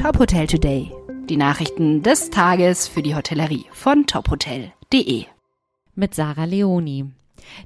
Top Hotel Today. Die Nachrichten des Tages für die Hotellerie von tophotel.de. Mit Sarah Leoni.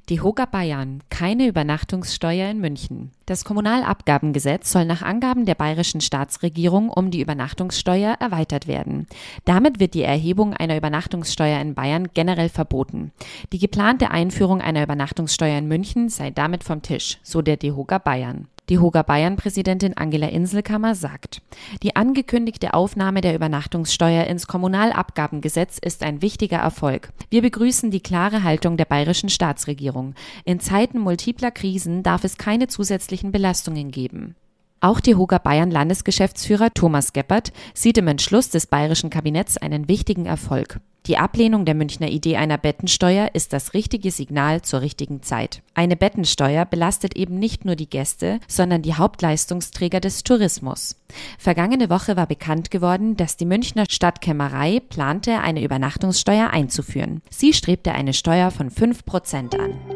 Die Hoga Bayern, keine Übernachtungssteuer in München. Das Kommunalabgabengesetz soll nach Angaben der bayerischen Staatsregierung um die Übernachtungssteuer erweitert werden. Damit wird die Erhebung einer Übernachtungssteuer in Bayern generell verboten. Die geplante Einführung einer Übernachtungssteuer in München sei damit vom Tisch, so der DEHOGA Bayern. Die Hoga Bayern-Präsidentin Angela Inselkammer sagt, die angekündigte Aufnahme der Übernachtungssteuer ins Kommunalabgabengesetz ist ein wichtiger Erfolg. Wir begrüßen die klare Haltung der bayerischen Staatsregierung. In Zeiten multipler Krisen darf es keine zusätzlichen Belastungen geben. Auch die Hoga Bayern Landesgeschäftsführer Thomas Geppert sieht im Entschluss des bayerischen Kabinetts einen wichtigen Erfolg. Die Ablehnung der Münchner Idee einer Bettensteuer ist das richtige Signal zur richtigen Zeit. Eine Bettensteuer belastet eben nicht nur die Gäste, sondern die Hauptleistungsträger des Tourismus. Vergangene Woche war bekannt geworden, dass die Münchner Stadtkämmerei plante, eine Übernachtungssteuer einzuführen. Sie strebte eine Steuer von 5 Prozent an.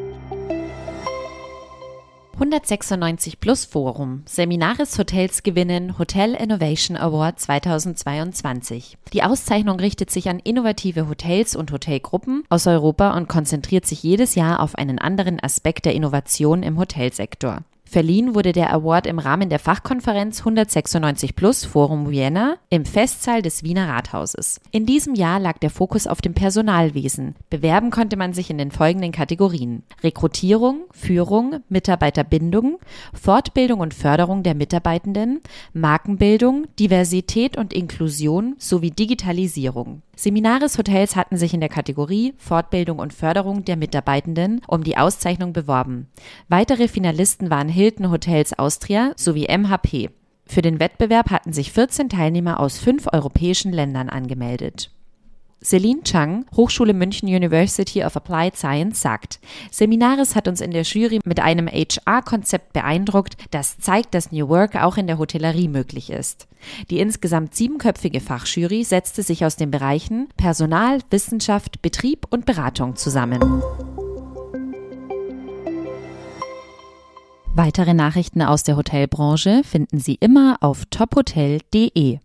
196 Plus Forum. Seminaris Hotels gewinnen Hotel Innovation Award 2022. Die Auszeichnung richtet sich an innovative Hotels und Hotelgruppen aus Europa und konzentriert sich jedes Jahr auf einen anderen Aspekt der Innovation im Hotelsektor. Verliehen wurde der Award im Rahmen der Fachkonferenz 196 Plus Forum Vienna im Festsaal des Wiener Rathauses. In diesem Jahr lag der Fokus auf dem Personalwesen. Bewerben konnte man sich in den folgenden Kategorien. Rekrutierung, Führung, Mitarbeiterbindung, Fortbildung und Förderung der Mitarbeitenden, Markenbildung, Diversität und Inklusion sowie Digitalisierung. Seminaris Hotels hatten sich in der Kategorie Fortbildung und Förderung der Mitarbeitenden um die Auszeichnung beworben. Weitere Finalisten waren Hilton Hotels Austria sowie MHP. Für den Wettbewerb hatten sich 14 Teilnehmer aus fünf europäischen Ländern angemeldet. Celine Chang, Hochschule München University of Applied Science, sagt, Seminaris hat uns in der Jury mit einem HR-Konzept beeindruckt, das zeigt, dass New Work auch in der Hotellerie möglich ist. Die insgesamt siebenköpfige Fachjury setzte sich aus den Bereichen Personal, Wissenschaft, Betrieb und Beratung zusammen. Weitere Nachrichten aus der Hotelbranche finden Sie immer auf tophotel.de.